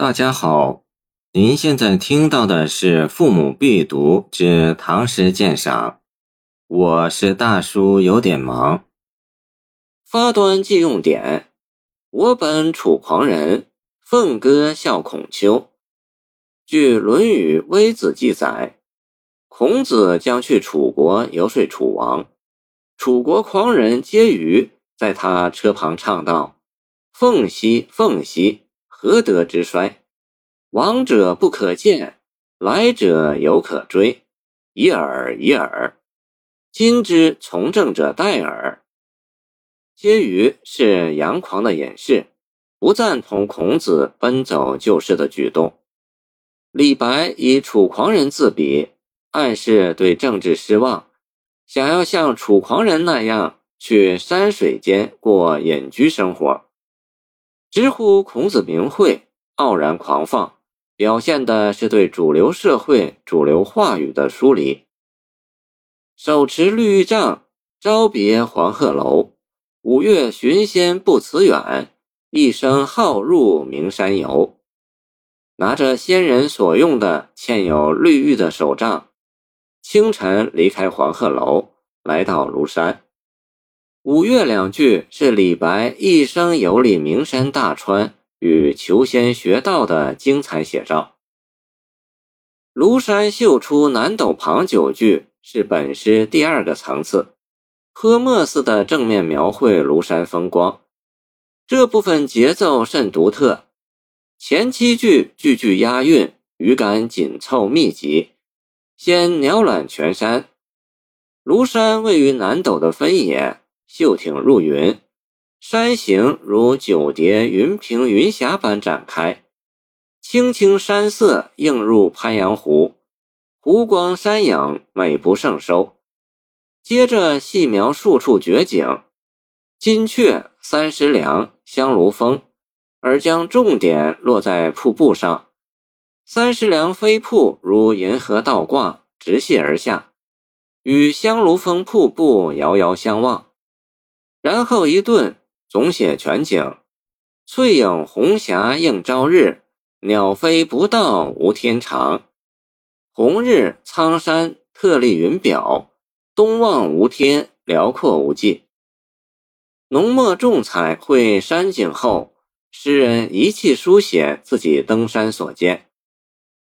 大家好，您现在听到的是《父母必读之唐诗鉴赏》，我是大叔，有点忙。发端即用典，我本楚狂人，凤歌笑孔丘。据《论语·微子》记载，孔子将去楚国游说楚王，楚国狂人皆舆在他车旁唱道：“凤兮凤兮。”何德之衰？往者不可见，来者犹可追。已耳，已耳。今之从政者殆耳。皆于是杨狂的掩饰，不赞同孔子奔走救世的举动。李白以楚狂人自比，暗示对政治失望，想要像楚狂人那样去山水间过隐居生活。直呼孔子名讳，傲然狂放，表现的是对主流社会主流话语的疏离。手持绿玉杖，朝别黄鹤楼。五月寻仙不辞远，一生好入名山游。拿着仙人所用的嵌有绿玉的手杖，清晨离开黄鹤楼，来到庐山。五岳两句是李白一生游历名山大川与求仙学道的精彩写照。庐山秀出南斗旁九句是本诗第二个层次，泼墨似的正面描绘庐山风光。这部分节奏甚独特，前七句句句押韵，语感紧凑密集。先鸟览全山，庐山位于南斗的分野。秀挺入云，山形如九叠云屏云霞般展开，青青山色映入鄱阳湖，湖光山影美不胜收。接着细描数处绝景，金雀、三十梁、香炉峰，而将重点落在瀑布上。三十梁飞瀑如银河倒挂，直泻而下，与香炉峰瀑布遥遥相望。然后一顿，总写全景：翠影红霞映朝日，鸟飞不到无天长。红日苍山特立云表，东望无天辽阔无际。浓墨重彩绘山景后，诗人一气书写自己登山所见：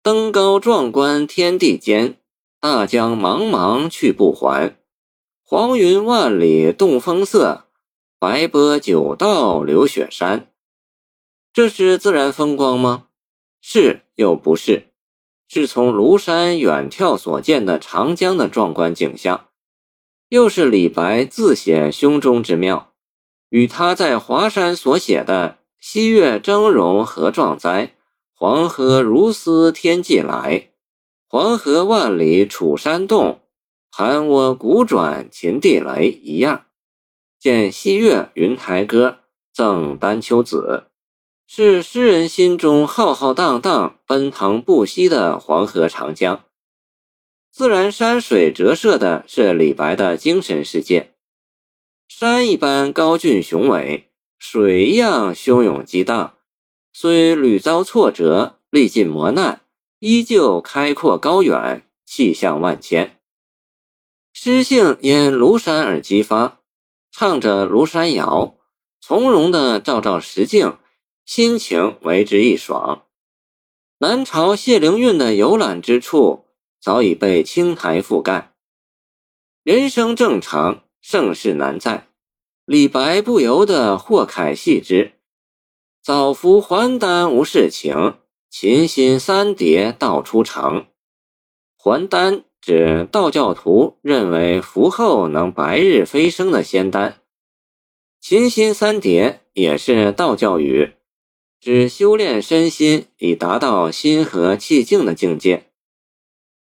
登高壮观天地间，大江茫茫去不还。黄云万里动风色，白波九道流雪山。这是自然风光吗？是又不是？是从庐山远眺所见的长江的壮观景象，又是李白自写胸中之妙，与他在华山所写的“西岳峥嵘何壮哉，黄河如丝天际来，黄河万里楚山动。”盘涡鼓转秦地雷一样，见西岳云台歌赠丹丘子，是诗人心中浩浩荡荡、奔腾不息的黄河长江。自然山水折射的是李白的精神世界，山一般高峻雄伟，水一样汹涌激荡，虽屡遭挫折，历尽磨难，依旧开阔高远，气象万千。诗兴因庐山而激发，唱着庐山谣，从容的照照实境，心情为之一爽。南朝谢灵运的游览之处早已被青苔覆盖。人生正常，盛世难在。李白不由得或慨系之：早服还丹无事情，琴心三叠道出城。还丹。指道教徒认为服后能白日飞升的仙丹，琴心三叠也是道教语，指修炼身心以达到心和气静的境界。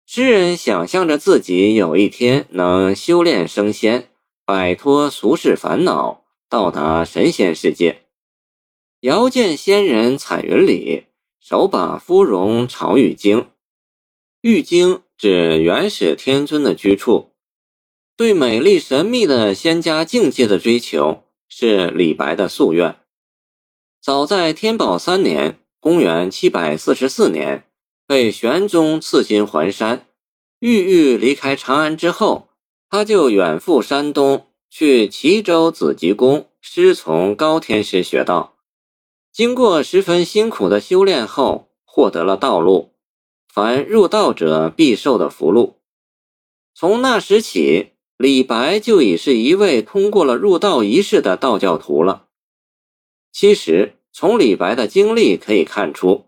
诗人想象着自己有一天能修炼升仙，摆脱俗世烦恼，到达神仙世界。遥见仙人彩云里，手把芙蓉朝玉京，玉京。指元始天尊的居处，对美丽神秘的仙家境界的追求是李白的夙愿。早在天宝三年，公元七百四十四年，被玄宗赐金还山。郁郁离开长安之后，他就远赴山东，去齐州紫极宫师从高天师学道。经过十分辛苦的修炼后，获得了道路。凡入道者必受的福禄。从那时起，李白就已是一位通过了入道仪式的道教徒了。其实，从李白的经历可以看出，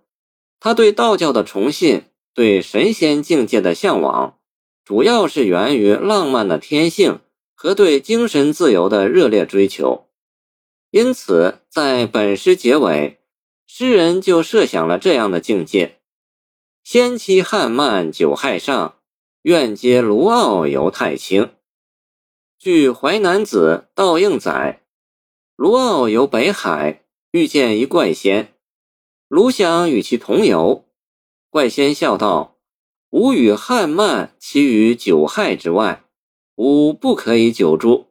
他对道教的崇信、对神仙境界的向往，主要是源于浪漫的天性和对精神自由的热烈追求。因此，在本诗结尾，诗人就设想了这样的境界。仙妻汉漫酒亥上，愿接卢傲游太清。据《淮南子·道应》载，卢傲游北海，遇见一怪仙，卢想与其同游。怪仙笑道：“吾与汉漫其于九亥之外，吾不可以久住。”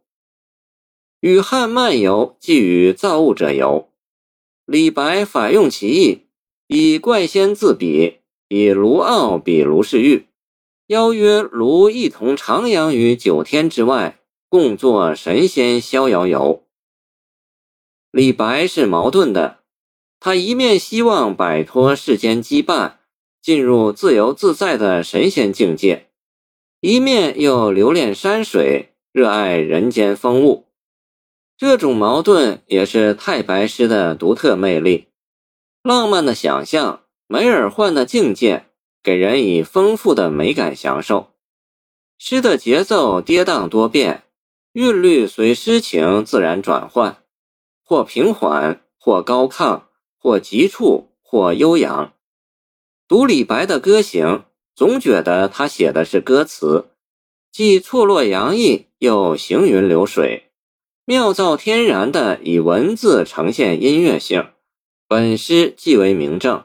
与汉漫游，即与造物者游。李白反用其意，以怪仙自比。以卢傲比卢氏玉，邀约卢一同徜徉于九天之外，共作神仙逍遥游。李白是矛盾的，他一面希望摆脱世间羁绊，进入自由自在的神仙境界，一面又留恋山水，热爱人间风物。这种矛盾也是太白诗的独特魅力，浪漫的想象。梅尔幻的境界给人以丰富的美感享受，诗的节奏跌宕多变，韵律随诗情自然转换，或平缓，或高亢，或急促，或悠扬。读李白的歌行，总觉得他写的是歌词，既错落洋溢，又行云流水，妙造天然的以文字呈现音乐性。本诗即为明证。